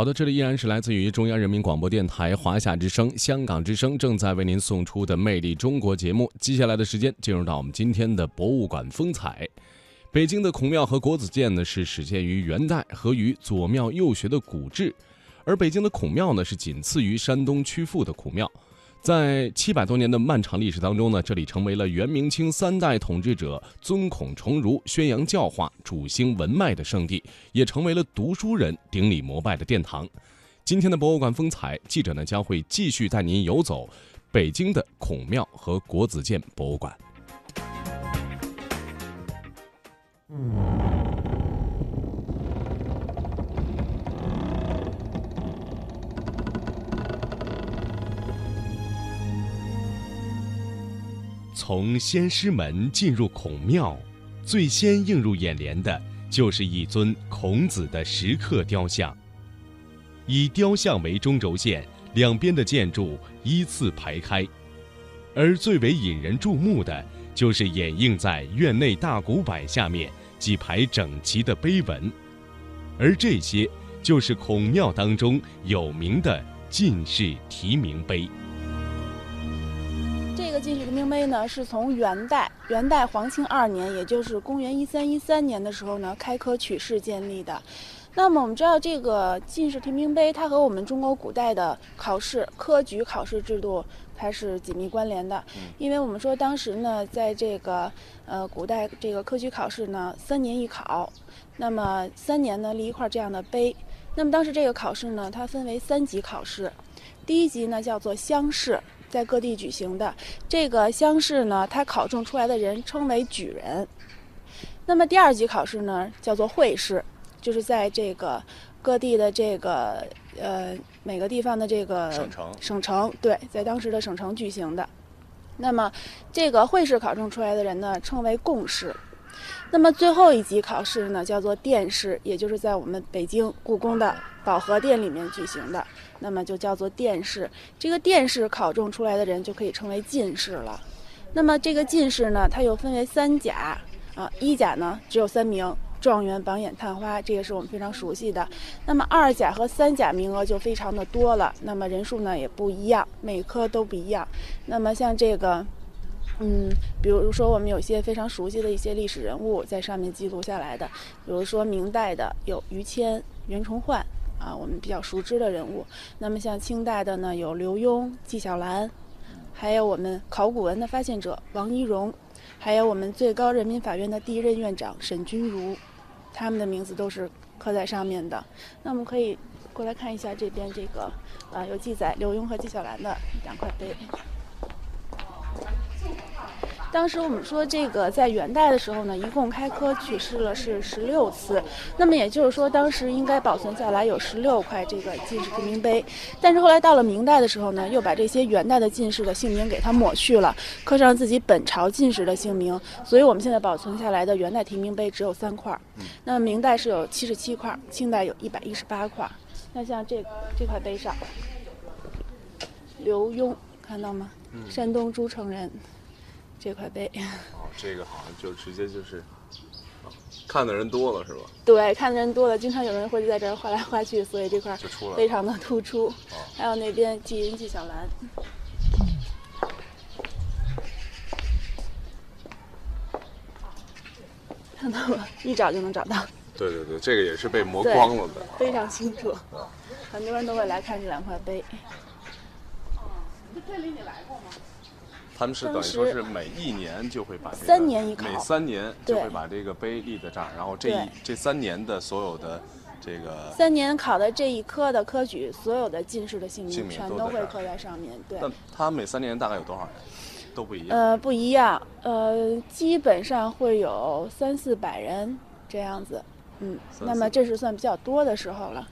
好的，这里依然是来自于中央人民广播电台华夏之声、香港之声正在为您送出的《魅力中国》节目。接下来的时间进入到我们今天的博物馆风采。北京的孔庙和国子监呢是始建于元代，合于左庙右学的古制，而北京的孔庙呢是仅次于山东曲阜的孔庙。在七百多年的漫长历史当中呢，这里成为了元明清三代统治者尊孔崇儒、宣扬教化、主兴文脉的圣地，也成为了读书人顶礼膜拜的殿堂。今天的博物馆风采，记者呢将会继续带您游走北京的孔庙和国子监博物馆。从先师门进入孔庙，最先映入眼帘的就是一尊孔子的石刻雕像。以雕像为中轴线，两边的建筑依次排开，而最为引人注目的，就是掩映在院内大古柏下面几排整齐的碑文，而这些就是孔庙当中有名的进士题名碑。这个进士题名碑呢，是从元代元代皇庆二年，也就是公元一三一三年的时候呢，开科取士建立的。那么我们知道，这个进士题名碑，它和我们中国古代的考试科举考试制度，它是紧密关联的。因为我们说当时呢，在这个呃古代这个科举考试呢，三年一考，那么三年呢立一块这样的碑。那么当时这个考试呢，它分为三级考试，第一级呢叫做乡试，在各地举行的。这个乡试呢，它考中出来的人称为举人。那么第二级考试呢，叫做会试。就是在这个各地的这个呃每个地方的这个省城，省城对，在当时的省城举行的。那么这个会试考中出来的人呢，称为贡士。那么最后一级考试呢，叫做殿试，也就是在我们北京故宫的保和殿里面举行的。那么就叫做殿试。这个殿试考中出来的人就可以称为进士了。那么这个进士呢，它又分为三甲啊，一甲呢只有三名。状元、榜眼、探花，这个是我们非常熟悉的。那么二甲和三甲名额就非常的多了，那么人数呢也不一样，每科都不一样。那么像这个，嗯，比如说我们有一些非常熟悉的一些历史人物在上面记录下来的，比如说明代的有于谦、袁崇焕啊，我们比较熟知的人物。那么像清代的呢，有刘墉、纪晓岚，还有我们考古文的发现者王懿荣，还有我们最高人民法院的第一任院长沈钧儒。他们的名字都是刻在上面的。那我们可以过来看一下这边这个，啊，有记载刘墉和纪晓岚的两块碑。当时我们说这个在元代的时候呢，一共开科取士了是十六次，那么也就是说当时应该保存下来有十六块这个进士题名碑，但是后来到了明代的时候呢，又把这些元代的进士的姓名给它抹去了，刻上自己本朝进士的姓名，所以我们现在保存下来的元代题名碑只有三块，那么明代是有七十七块，清代有一百一十八块。那像这这块碑上，刘墉看到吗？山东诸城人。这块碑 哦，这个好像就直接就是，看的人多了是吧？对，看的人多了，经常有人会在这儿画来画去，所以这块就出来非常的突出。还有那边纪云、纪晓岚，看到了，一找就能找到。对对对，这个也是被磨光了的，非常清楚。很多人都会来看这两块碑。这里你来过吗？他们是等于说是每一年就会把三年一考，每三年就会把这个碑立在这儿，然后这一这三年的所有的这个三年考的这一科的科举，所有的进士的姓名全都会刻在上面。对，那他每三年大概有多少人？都不一样。呃，不一样，呃，基本上会有三四百人这样子。嗯，那么这是算比较多的时候了。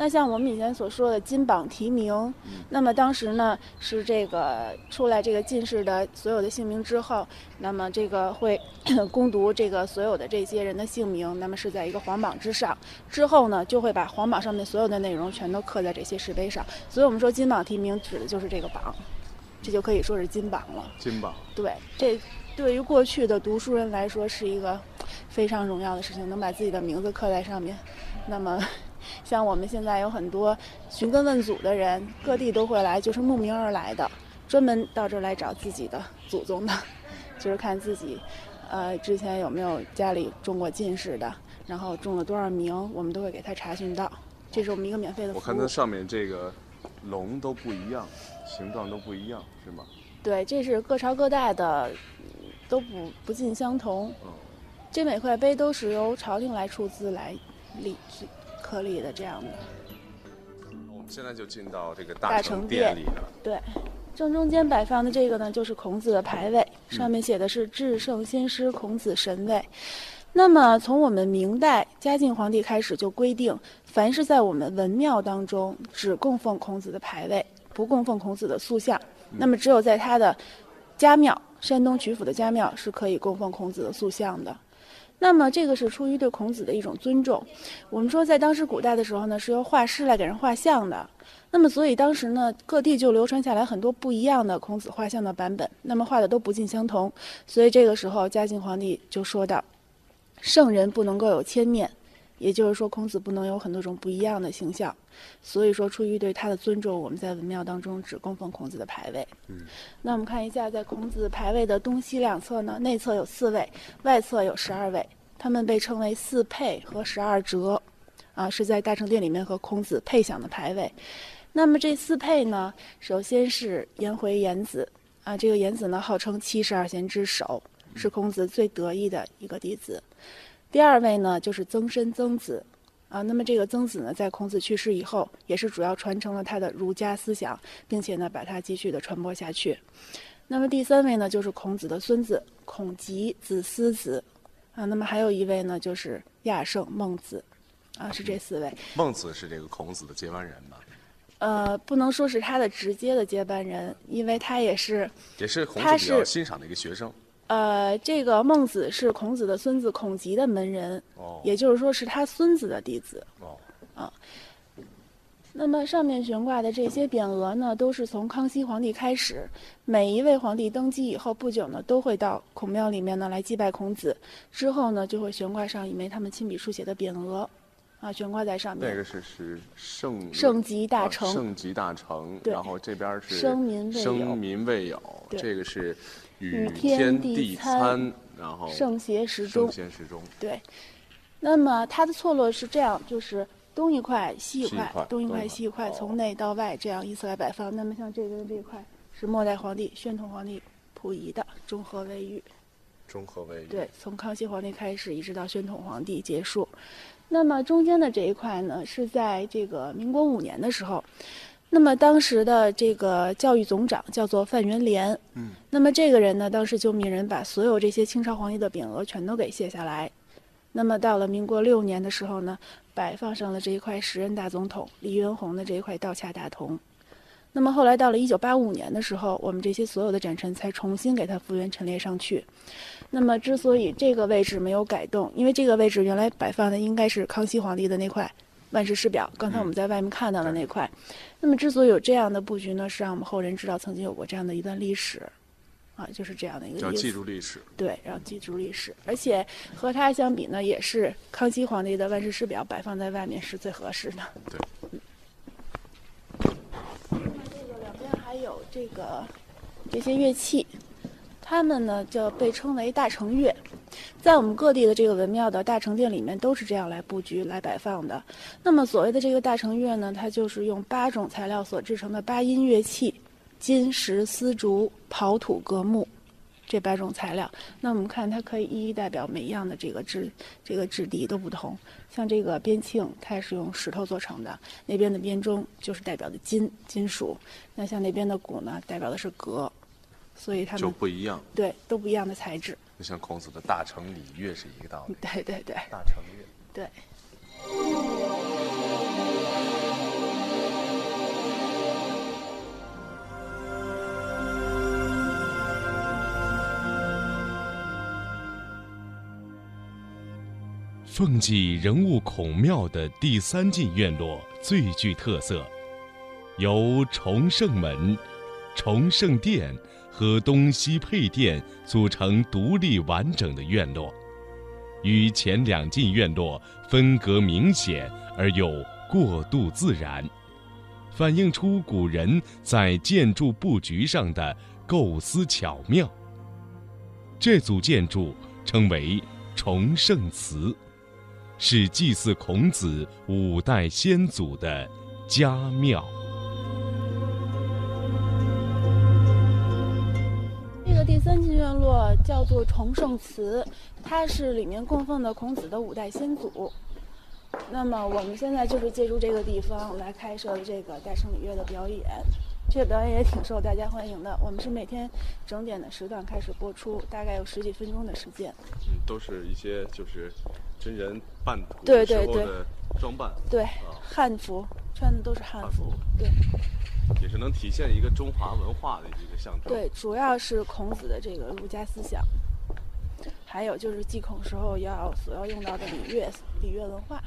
那像我们以前所说的金榜题名，那么当时呢是这个出来这个进士的所有的姓名之后，那么这个会 攻读这个所有的这些人的姓名，那么是在一个皇榜之上，之后呢就会把皇榜上面所有的内容全都刻在这些石碑上，所以我们说金榜题名指的就是这个榜，这就可以说是金榜了。金榜。对，这对于过去的读书人来说是一个非常荣耀的事情，能把自己的名字刻在上面，那么。像我们现在有很多寻根问祖的人，各地都会来，就是慕名而来的，专门到这儿来找自己的祖宗的，就是看自己，呃，之前有没有家里中过进士的，然后中了多少名，我们都会给他查询到。这是我们一个免费的服务。我看它上面这个龙都不一样，形状都不一样，是吗？对，这是各朝各代的，都不不尽相同。这每块碑都是由朝廷来出资来立刻立的，这样的。我们现在就进到这个大成殿里了。对，正中间摆放的这个呢，就是孔子的牌位，上面写的是“至圣先师孔子神位”。那么从我们明代嘉靖皇帝开始就规定，凡是在我们文庙当中只供奉孔子的牌位，不供奉孔子的塑像。那么只有在他的家庙，山东曲阜的家庙是可以供奉孔子的塑像的。那么这个是出于对孔子的一种尊重。我们说在当时古代的时候呢，是由画师来给人画像的。那么所以当时呢，各地就流传下来很多不一样的孔子画像的版本，那么画的都不尽相同。所以这个时候嘉靖皇帝就说道。圣人不能够有千面，也就是说，孔子不能有很多种不一样的形象。所以说，出于对他的尊重，我们在文庙当中只供奉孔子的牌位。嗯，那我们看一下，在孔子牌位的东西两侧呢，内侧有四位，外侧有十二位，他们被称为四配和十二哲，啊，是在大成殿里面和孔子配享的牌位。那么这四配呢，首先是颜回颜子，啊，这个颜子呢号称七十二贤之首。是孔子最得意的一个弟子。第二位呢，就是曾参曾子，啊，那么这个曾子呢，在孔子去世以后，也是主要传承了他的儒家思想，并且呢，把它继续的传播下去。那么第三位呢，就是孔子的孙子孔吉子思子，啊，那么还有一位呢，就是亚圣孟子，啊，是这四位。孟子是这个孔子的接班人吗？呃，不能说是他的直接的接班人，因为他也是，也是孔子比较欣赏的一个学生。呃，这个孟子是孔子的孙子孔吉的门人，也就是说是他孙子的弟子。哦，啊，那么上面悬挂的这些匾额呢，都是从康熙皇帝开始，每一位皇帝登基以后不久呢，都会到孔庙里面呢来祭拜孔子，之后呢就会悬挂上一枚他们亲笔书写的匾额，啊，悬挂在上面。那个是是圣圣极大成，圣极大成，然后这边是生民未有，生民未有，这个是。与天地参，然后圣贤时中，圣贤时中。对，那么它的错落是这样，就是东一块西一块，东一块西一块，从内到外这样依次来摆放。那么像这边这一块是末代皇帝宣统皇帝溥仪的中和卫浴。中和卫浴。对，从康熙皇帝开始一直到宣统皇帝结束。那么中间的这一块呢，是在这个民国五年的时候。那么当时的这个教育总长叫做范元濂，嗯，那么这个人呢，当时就命人把所有这些清朝皇帝的匾额全都给卸下来。那么到了民国六年的时候呢，摆放上了这一块时任大总统黎元洪的这一块道洽大同。那么后来到了一九八五年的时候，我们这些所有的展陈才重新给它复原陈列上去。那么之所以这个位置没有改动，因为这个位置原来摆放的应该是康熙皇帝的那块。万世师表，刚才我们在外面看到的那块，那么之所以有这样的布局呢，是让我们后人知道曾经有过这样的一段历史，啊，就是这样的一个。要记住历史。对，要记住历史，而且和它相比呢，也是康熙皇帝的万世师表摆放在外面是最合适的。对。这个两边还有这个这些乐器，它们呢就被称为大成乐。在我们各地的这个文庙的大成殿里面，都是这样来布局、来摆放的。那么所谓的这个大成乐呢，它就是用八种材料所制成的八音乐器：金、石、丝、竹、刨土、革木这八种材料。那我们看，它可以一一代表每一样的这个质、这个质地都不同。像这个边磬，它也是用石头做成的；那边的编钟就是代表的金金属。那像那边的鼓呢，代表的是革。所以它们就不一样，对，都不一样的材质。就像孔子的大成礼乐是一个道理。对对对，大成乐。对。凤髻人物孔庙的第三进院落最具特色，由崇圣门、崇圣殿。和东西配殿组成独立完整的院落，与前两进院落分隔明显而又过渡自然，反映出古人在建筑布局上的构思巧妙。这组建筑称为崇圣祠，是祭祀孔子五代先祖的家庙。这个第三进院落叫做崇圣祠，它是里面供奉的孔子的五代先祖。那么我们现在就是借助这个地方来开设这个大圣礼乐的表演，这个表演也挺受大家欢迎的。我们是每天整点的时段开始播出，大概有十几分钟的时间。嗯，都是一些就是真人扮图对对对装扮，对，啊汉服穿的都是汉服汉服，对也是能体现一个中华文化的一个象征。对，主要是孔子的这个儒家思想，还有就是祭孔时候要所要用到的礼乐礼乐文化。